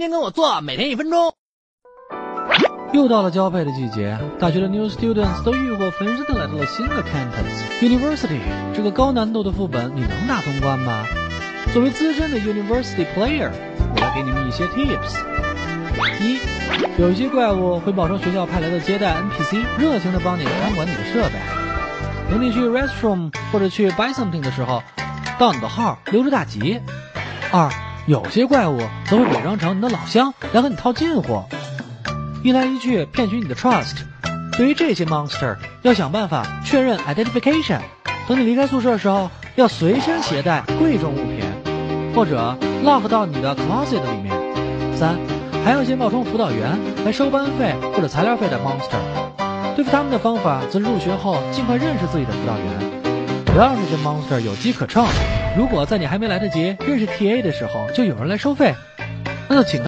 天天跟我做，每天一分钟。又到了交配的季节，大学的 new students 都欲火焚身的来到了新的 campus university。这个高难度的副本，你能打通关吗？作为资深的 university player，我来给你们一些 tips。一，有一些怪物会冒充学校派来的接待 NPC，热情的帮你看管你的设备。等你去 restroom 或者去 buy something 的时候，盗你的号，留着大吉。二，有些怪物则会伪装成你的老乡来和你套近乎，一来一去骗取你的 trust。对于这些 monster，要想办法确认 identification。等你离开宿舍的时候，要随身携带贵重物品，或者 lock 到你的 closet 里面。三，还有一些冒充辅导员来收班费或者材料费的 monster。对付他们的方法，则是入学后尽快认识自己的辅导员，不要让这些 monster 有机可乘。如果在你还没来得及认识 TA 的时候，就有人来收费，那就请。